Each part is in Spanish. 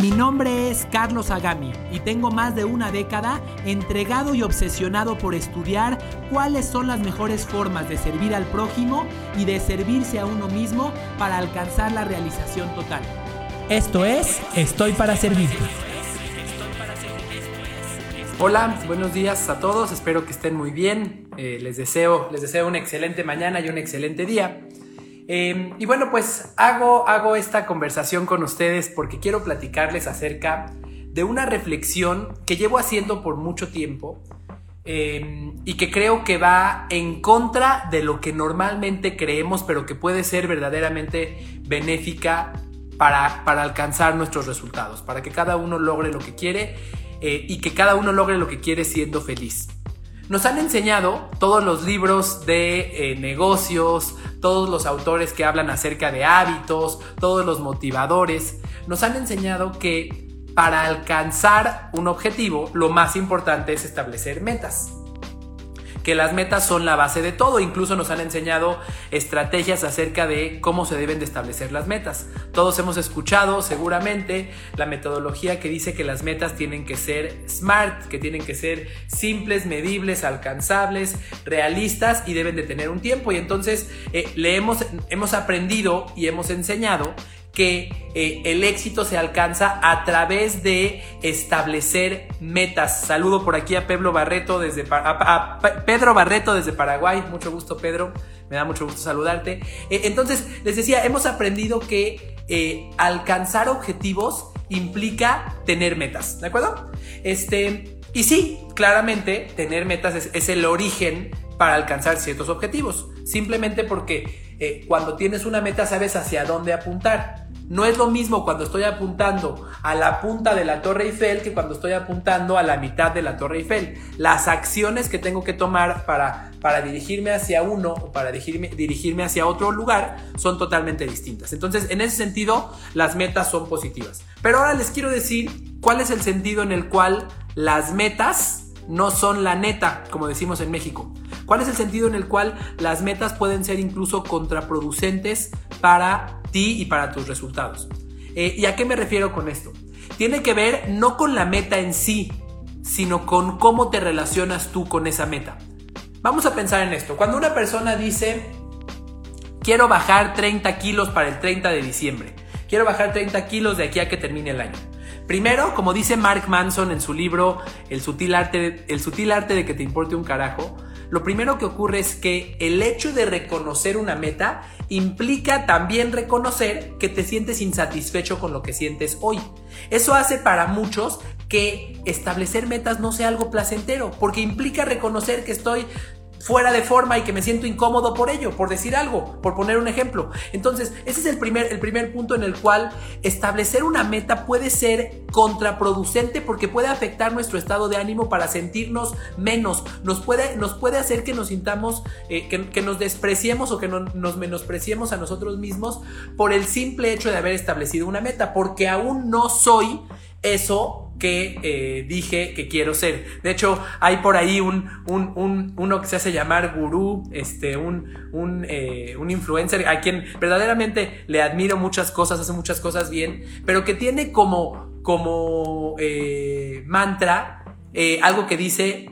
Mi nombre es Carlos Agami y tengo más de una década entregado y obsesionado por estudiar cuáles son las mejores formas de servir al prójimo y de servirse a uno mismo para alcanzar la realización total. Esto es Estoy para Servirte. Hola, buenos días a todos, espero que estén muy bien. Eh, les, deseo, les deseo una excelente mañana y un excelente día. Em, y bueno, pues hago, hago esta conversación con ustedes porque quiero platicarles acerca de una reflexión que llevo haciendo por mucho tiempo em, y que creo que va en contra de lo que normalmente creemos, pero que puede ser verdaderamente benéfica para, para alcanzar nuestros resultados, para que cada uno logre lo que quiere eh, y que cada uno logre lo que quiere siendo feliz. Nos han enseñado todos los libros de eh, negocios, todos los autores que hablan acerca de hábitos, todos los motivadores, nos han enseñado que para alcanzar un objetivo lo más importante es establecer metas que las metas son la base de todo. Incluso nos han enseñado estrategias acerca de cómo se deben de establecer las metas. Todos hemos escuchado seguramente la metodología que dice que las metas tienen que ser smart, que tienen que ser simples, medibles, alcanzables, realistas y deben de tener un tiempo. Y entonces eh, le hemos, hemos aprendido y hemos enseñado que eh, el éxito se alcanza a través de establecer metas. Saludo por aquí a Pedro Barreto desde, Pedro Barreto desde Paraguay. Mucho gusto, Pedro. Me da mucho gusto saludarte. Eh, entonces, les decía, hemos aprendido que eh, alcanzar objetivos implica tener metas. ¿De acuerdo? Este, y sí, claramente, tener metas es, es el origen para alcanzar ciertos objetivos. Simplemente porque cuando tienes una meta sabes hacia dónde apuntar. No es lo mismo cuando estoy apuntando a la punta de la Torre Eiffel que cuando estoy apuntando a la mitad de la Torre Eiffel. Las acciones que tengo que tomar para, para dirigirme hacia uno o para dirigirme, dirigirme hacia otro lugar son totalmente distintas. Entonces, en ese sentido, las metas son positivas. Pero ahora les quiero decir cuál es el sentido en el cual las metas no son la neta, como decimos en México. ¿Cuál es el sentido en el cual las metas pueden ser incluso contraproducentes para y para tus resultados? Eh, ¿Y a qué me refiero con esto? Tiene que ver no con la meta en sí, sino con cómo te relacionas tú con esa meta. Vamos a pensar en esto. Cuando una persona dice, quiero bajar 30 kilos para el 30 de diciembre, quiero bajar 30 kilos de aquí a que termine el año. Primero, como dice Mark Manson en su libro El sutil arte, el sutil arte de que te importe un carajo, lo primero que ocurre es que el hecho de reconocer una meta implica también reconocer que te sientes insatisfecho con lo que sientes hoy. Eso hace para muchos que establecer metas no sea algo placentero, porque implica reconocer que estoy fuera de forma y que me siento incómodo por ello, por decir algo, por poner un ejemplo. Entonces, ese es el primer, el primer punto en el cual establecer una meta puede ser contraproducente porque puede afectar nuestro estado de ánimo para sentirnos menos, nos puede, nos puede hacer que nos sintamos, eh, que, nos despreciemos o que nos menospreciemos a nosotros mismos por el simple hecho de haber establecido una meta, porque aún no soy eso que eh, dije que quiero ser. De hecho, hay por ahí un, un, uno que se hace llamar gurú, este, un, un, eh, un, influencer a quien verdaderamente le admiro muchas cosas, hace muchas cosas bien, pero que tiene como, como eh, mantra algo que dice,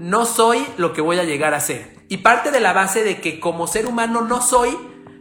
no soy lo que voy a llegar a ser. Y parte de la base de que como ser humano no soy,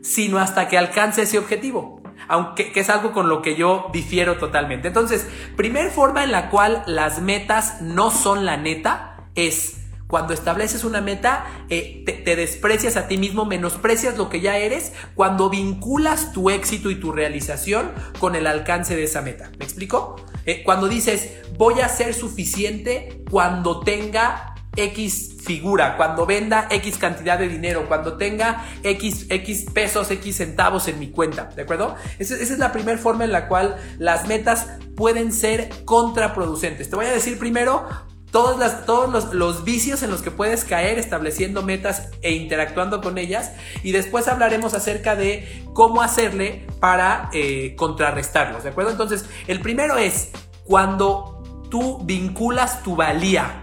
sino hasta que alcance ese objetivo aunque que es algo con lo que yo difiero totalmente. Entonces, primer forma en la cual las metas no son la neta es cuando estableces una meta, eh, te, desprecias a ti mismo, menosprecias lo que ya eres, cuando vinculas tu éxito y tu realización con el alcance de esa meta. ¿Me explico? Eh, cuando dices, voy a ser suficiente cuando tenga X figura, cuando venda X cantidad de dinero, cuando tenga X, X pesos, X centavos en mi cuenta, ¿de acuerdo? Esa, es la primera forma en la cual las metas pueden ser contraproducentes. Te voy a decir primero todos, todos los, vicios en los que puedes caer estableciendo metas e interactuando con ellas. Y después hablaremos acerca de cómo hacerle para eh, contrarrestarlos, ¿de acuerdo? Entonces, el primero es cuando tú vinculas tu valía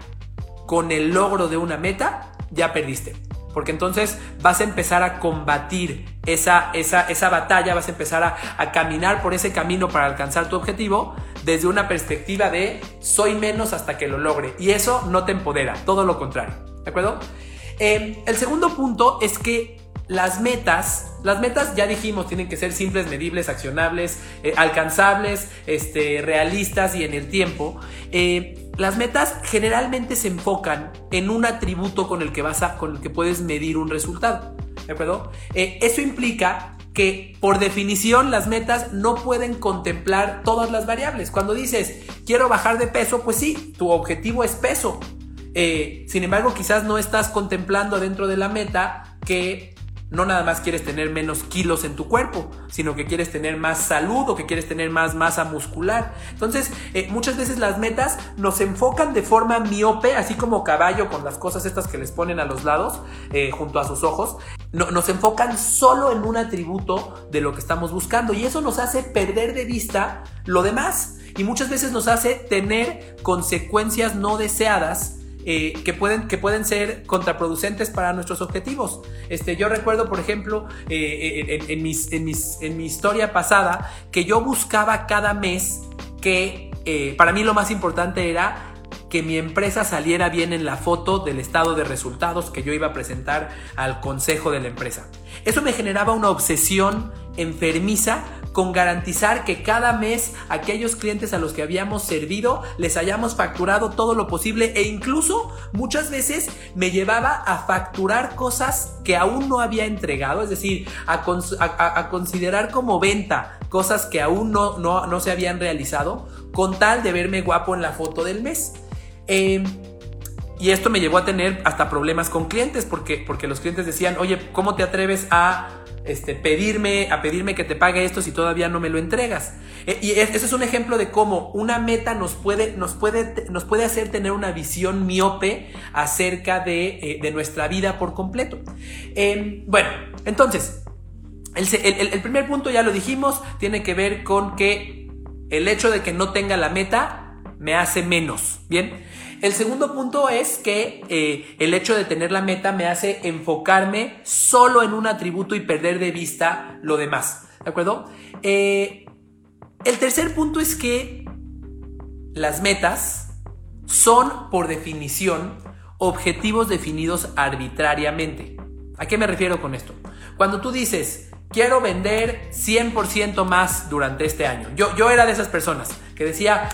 con el logro de una meta, ya perdiste. Porque entonces vas a empezar a combatir esa, esa, esa batalla, vas a empezar a, a caminar por ese camino para alcanzar tu objetivo desde una perspectiva de soy menos hasta que lo logre. Y eso no te empodera, todo lo contrario. ¿De acuerdo? Eh, el segundo punto es que las metas, las metas ya dijimos, tienen que ser simples, medibles, accionables, eh, alcanzables, este, realistas y en el tiempo. Eh, las metas generalmente se enfocan en un atributo con el que vas a, con el que puedes medir un resultado. ¿De acuerdo? eso implica que por definición las metas no pueden contemplar todas las variables. Cuando dices, quiero bajar de peso, pues sí, tu objetivo es peso. Eh, sin embargo, quizás no estás contemplando dentro de la meta que no nada más quieres tener menos kilos en tu cuerpo, sino que quieres tener más salud o que quieres tener más masa muscular. Entonces, eh, muchas veces las metas nos enfocan de forma miope, así como caballo con las cosas estas que les ponen a los lados, eh, junto a sus ojos. nos enfocan solo en un atributo de lo que estamos buscando y eso nos hace perder de vista lo demás y muchas veces nos hace tener consecuencias no deseadas eh, que, pueden, que pueden ser contraproducentes para nuestros objetivos. Este, yo recuerdo, por ejemplo, eh, en, mis, en, mis, en mi historia pasada, que yo buscaba cada mes que eh, para mí lo más importante era que mi empresa saliera bien en la foto del estado de resultados que yo iba a presentar al consejo de la empresa. Eso me generaba una obsesión enfermiza con garantizar que cada mes aquellos clientes a los que habíamos servido les hayamos facturado todo lo posible e incluso muchas veces me llevaba a facturar cosas que aún no había entregado, es decir, a, considerar como venta cosas que aún no, no, se habían realizado con tal de verme guapo en la foto del mes. Em, y esto me llevó a tener hasta problemas con clientes porque, porque los clientes decían, oye, ¿cómo te atreves a este, pedirme, a pedirme que te pague esto si todavía no me lo entregas. E, y ese es un ejemplo de cómo una meta nos puede, nos puede, nos puede hacer tener una visión miope acerca de, eh, nuestra vida por completo. Em, bueno, entonces, el, primer punto ya lo dijimos, tiene que ver con que el hecho de que no tenga la meta me hace menos. Bien. El segundo punto es que eh, el hecho de tener la meta me hace enfocarme solo en un atributo y perder de vista lo demás. ¿De acuerdo? Eh, el tercer punto es que las metas son, por definición, objetivos definidos arbitrariamente. ¿A qué me refiero con esto? Cuando tú dices, quiero vender 100% más durante este año. Yo, yo era de esas personas que decía,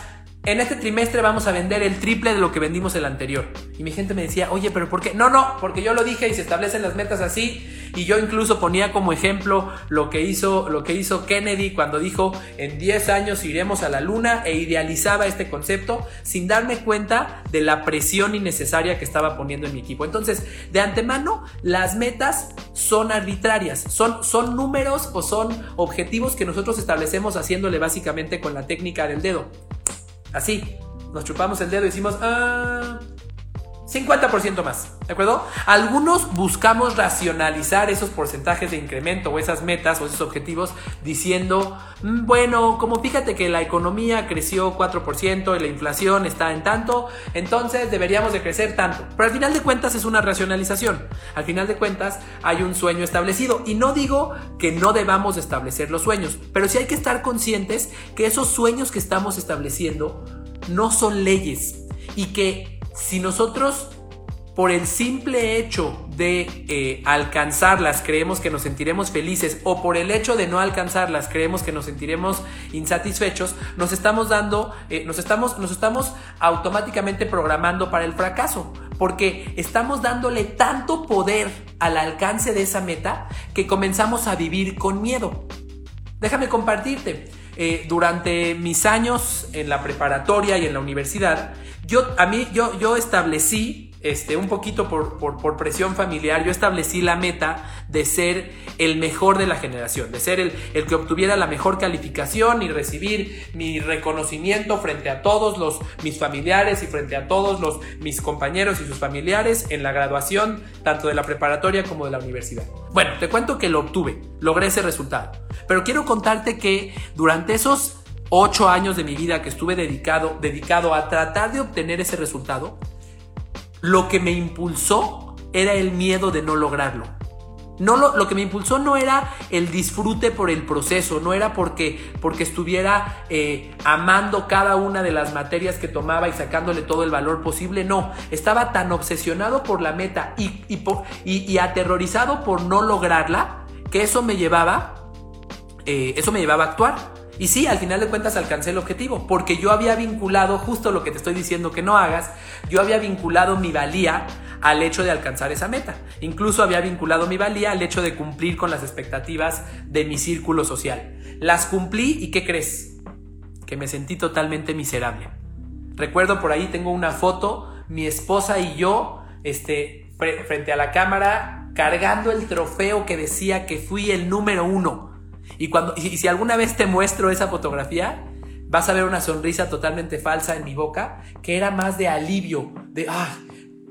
en este trimestre vamos a vender el triple de lo que vendimos el anterior. Y mi gente me decía, oye, pero ¿por qué? No, no, porque yo lo dije y se establecen las metas así. Y yo incluso ponía como ejemplo lo que hizo, lo que hizo Kennedy cuando dijo, en 10 años iremos a la luna e idealizaba este concepto sin darme cuenta de la presión innecesaria que estaba poniendo en mi equipo. Entonces, de antemano, las metas son arbitrarias, son, son números o son objetivos que nosotros establecemos haciéndole básicamente con la técnica del dedo. Así, nos chupamos el dedo y decimos, ah, 50% más, ¿de acuerdo? Algunos buscamos racionalizar esos porcentajes de incremento o esas metas o esos objetivos diciendo, mm, bueno, como fíjate que la economía creció 4% y la inflación está en tanto, entonces deberíamos de crecer tanto. Pero al final de cuentas es una racionalización. Al final de cuentas hay un sueño establecido y no digo que no debamos establecer los sueños, pero sí hay que estar conscientes que esos sueños que estamos estableciendo no son leyes y que si nosotros por el simple hecho de eh, alcanzarlas creemos que nos sentiremos felices o por el hecho de no alcanzarlas creemos que nos sentiremos insatisfechos, nos estamos dando, eh, nos, estamos, nos estamos automáticamente programando para el fracaso, porque estamos dándole tanto poder al alcance de esa meta que comenzamos a vivir con miedo. Déjame compartirte. Eh, durante mis años en la preparatoria y en la universidad, yo, a mí, yo, yo establecí este, un poquito por, por, presión familiar, yo establecí la meta de ser el mejor de la generación, de ser el, el, que obtuviera la mejor calificación y recibir mi reconocimiento frente a todos los, mis familiares y frente a todos los, mis compañeros y sus familiares en la graduación, tanto de la preparatoria como de la universidad. Bueno, te cuento que lo obtuve, logré ese resultado, pero quiero contarte que durante esos ocho años de mi vida que estuve dedicado, dedicado a tratar de obtener ese resultado, lo que me impulsó era el miedo de no lograrlo. No lo, lo, que me impulsó no era el disfrute por el proceso, no era porque, porque estuviera eh, amando cada una de las materias que tomaba y sacándole todo el valor posible, no, estaba tan obsesionado por la meta y, y, aterrorizado por no lograrla que eso me llevaba, eh, eso me llevaba a actuar. Y sí, al final de cuentas alcancé el objetivo, porque yo había vinculado justo lo que te estoy diciendo que no hagas, yo había vinculado mi valía al hecho de alcanzar esa meta. Incluso había vinculado mi valía al hecho de cumplir con las expectativas de mi círculo social. Las cumplí y ¿qué crees? Que me sentí totalmente miserable. Recuerdo por ahí tengo una foto, mi esposa y yo, este, frente a la cámara, cargando el trofeo que decía que fui el número uno y, cuando, y si alguna vez te muestro esa fotografía, vas a ver una sonrisa totalmente falsa en mi boca, que era más de alivio, de, ah,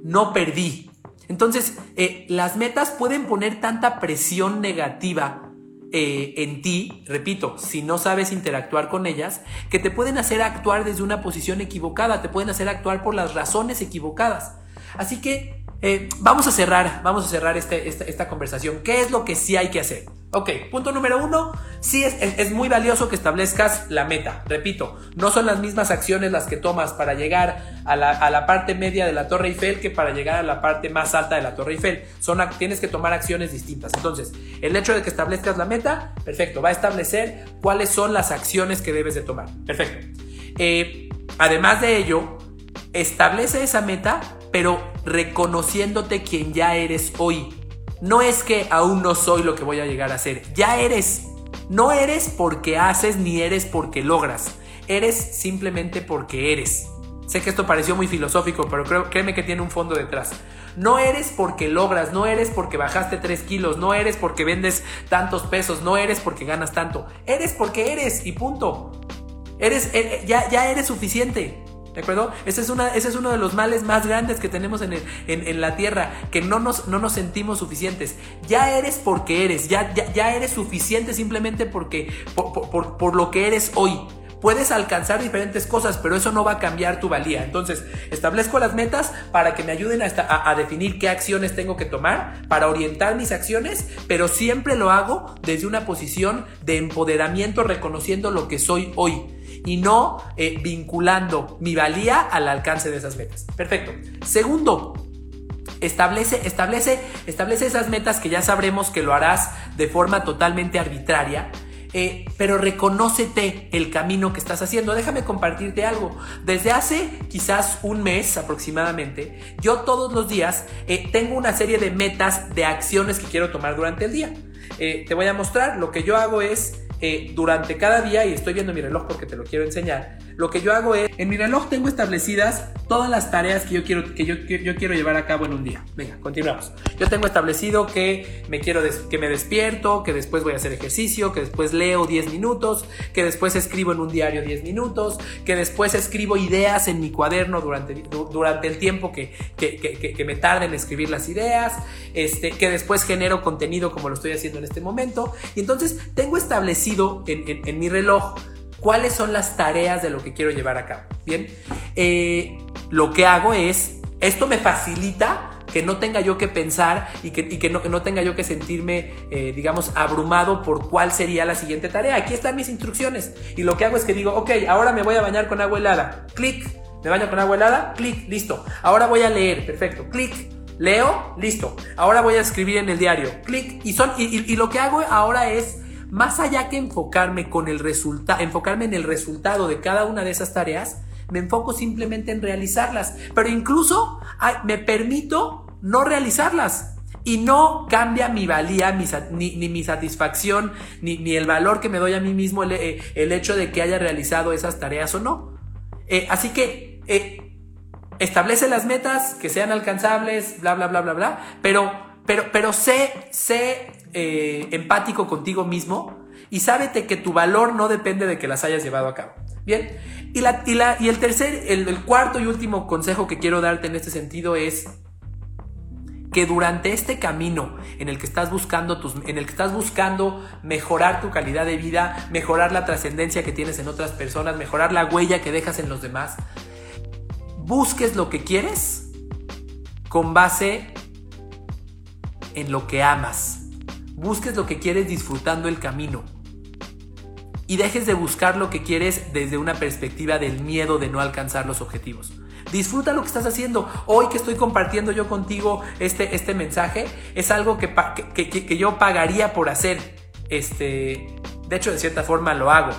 no perdí. Entonces, eh, las metas pueden poner tanta presión negativa eh, en ti, repito, si no sabes interactuar con ellas, que te pueden hacer actuar desde una posición equivocada, te pueden hacer actuar por las razones equivocadas. Así que eh, vamos a cerrar, vamos a cerrar este, esta, esta conversación. ¿Qué es lo que sí hay que hacer? Ok, punto número uno, sí es, es, muy valioso que establezcas la meta. Repito, no son las mismas acciones las que tomas para llegar a la, a la, parte media de la Torre Eiffel que para llegar a la parte más alta de la Torre Eiffel. Son, tienes que tomar acciones distintas. Entonces, el hecho de que establezcas la meta, perfecto, va a establecer cuáles son las acciones que debes de tomar. Perfecto. Eh, además de ello, establece esa meta, pero reconociéndote quien ya eres hoy no es que aún no soy lo que voy a llegar a ser, ya eres. No eres porque haces ni eres porque logras, eres simplemente porque eres. Sé que esto pareció muy filosófico, pero creo, créeme que tiene un fondo detrás. No eres porque logras, no eres porque bajaste 3 kilos, no eres porque vendes tantos pesos, no eres porque ganas tanto. Eres porque eres y punto. Eres, eh, ya, ya eres suficiente. ¿De acuerdo? Ese es, ese es uno de los males más grandes que tenemos en, la tierra, que no nos, no nos sentimos suficientes. Ya eres porque eres, ya, ya, eres suficiente simplemente porque, por, lo que eres hoy. Puedes alcanzar diferentes cosas, pero eso no va a cambiar tu valía. Entonces, establezco las metas para que me ayuden a, definir qué acciones tengo que tomar, para orientar mis acciones, pero siempre lo hago desde una posición de empoderamiento, reconociendo lo que soy hoy y no eh, vinculando mi valía al alcance de esas metas. Perfecto. Segundo, establece, establece, establece esas metas que ya sabremos que lo harás de forma totalmente arbitraria. Eh, pero reconócete el camino que estás haciendo. Déjame compartirte algo. Desde hace quizás un mes aproximadamente, yo todos los días eh, tengo una serie de metas, de acciones que quiero tomar durante el día. te voy a mostrar, lo que yo hago es eh, durante cada día, y estoy viendo mi reloj porque te lo quiero enseñar, lo que yo hago es, en mi reloj tengo establecidas todas las tareas que yo quiero, que yo, quiero llevar a cabo en un día. Venga, continuamos. Yo tengo establecido que me quiero que me despierto, que después voy a hacer ejercicio, que después leo 10 minutos, que después escribo en un diario 10 minutos, que después escribo ideas en mi cuaderno durante, durante el tiempo que, que, que, me tarde en escribir las ideas, este, que después genero contenido como lo estoy haciendo en este momento. Y entonces tengo establecido en, en mi reloj cuáles son las tareas de lo que quiero llevar a cabo. Bien, eh, lo que hago es, esto me facilita que no tenga yo que pensar y que, no, tenga yo que sentirme, eh, digamos, abrumado por cuál sería la siguiente tarea. Aquí están mis instrucciones. Y lo que hago es que digo, ok, ahora me voy a bañar con agua helada. Clic. Me baño con agua helada. Clic. Listo. Ahora voy a leer. Perfecto. Clic. Leo. Listo. Ahora voy a escribir en el diario. Clic. Y, son, y lo que hago ahora es más allá que enfocarme con el resultado, enfocarme en el resultado de cada una de esas tareas, me enfoco simplemente en realizarlas. Pero incluso me permito no realizarlas. Y no cambia mi valía, ni, mi satisfacción, ni, el valor que me doy a mí mismo el, eh, hecho de que haya realizado esas tareas o no. Eh, así que eh, establece las metas que sean alcanzables, bla, bla, bla, bla, bla, pero, pero, pero sé, sé eh, empático contigo mismo y sábete que tu valor no depende de que las hayas llevado a cabo. Bien, y, la, y, la, y el tercer, el, el cuarto y último consejo que quiero darte en este sentido es que durante este camino en el que estás buscando tus, en el que estás buscando mejorar tu calidad de vida, mejorar la trascendencia que tienes en otras personas, mejorar la huella que dejas en los demás, busques lo que quieres con base en lo que amas. Busques lo que quieres disfrutando el camino. Y dejes de buscar lo que quieres desde una perspectiva del miedo de no alcanzar los objetivos. Disfruta lo que estás haciendo. Hoy que estoy compartiendo yo contigo este, este mensaje, es algo que, que, yo pagaría por hacer. Este, de hecho, de cierta forma lo hago.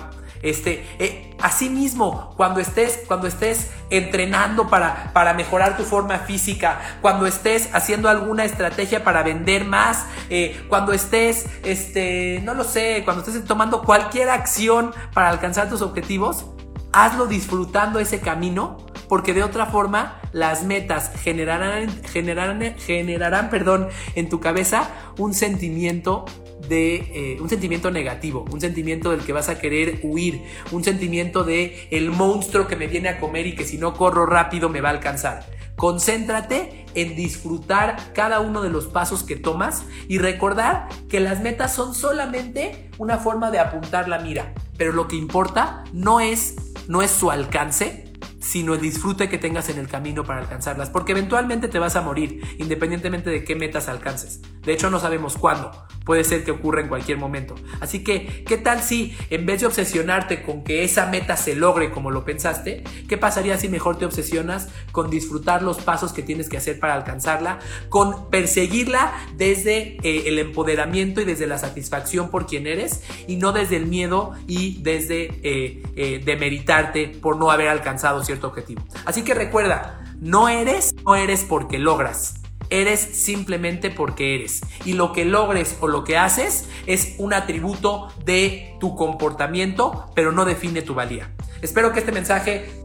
Este, eh, mismo cuando estés, cuando estés entrenando para, para mejorar tu forma física, cuando estés haciendo alguna estrategia para vender más, eh, cuando estés, este, no lo sé, cuando estés tomando cualquier acción para alcanzar tus objetivos, hazlo disfrutando ese camino porque de otra forma las metas generarán, generarán, generarán perdón, en tu cabeza un sentimiento de eh, un sentimiento negativo, un sentimiento del que vas a querer huir, un sentimiento de el monstruo que me viene a comer y que si no corro rápido me va a alcanzar. Concéntrate en disfrutar cada uno de los pasos que tomas y recordar que las metas son solamente una forma de apuntar la mira, pero lo que importa no es no es su alcance, sino el disfrute que tengas en el camino para alcanzarlas, porque eventualmente te vas a morir, independientemente de qué metas alcances. De hecho, no sabemos cuándo, puede ser que ocurra en cualquier momento. Así que, ¿qué tal si en vez de obsesionarte con que esa meta se logre como lo pensaste, qué pasaría si mejor te obsesionas con disfrutar los pasos que tienes que hacer para alcanzarla, con perseguirla desde eh, el empoderamiento y desde la satisfacción por quien eres y no desde el miedo y desde eh, eh, demeritarte por no haber alcanzado cierto objetivo. Así que recuerda, no eres, no eres porque logras. Eres simplemente porque eres. Y lo que logres o lo que haces es un atributo de tu comportamiento, pero no define tu valía. Espero que este mensaje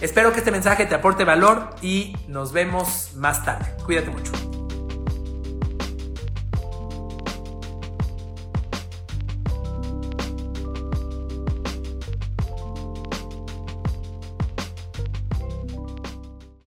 Espero que este mensaje te aporte valor y nos vemos más tarde. Cuídate mucho.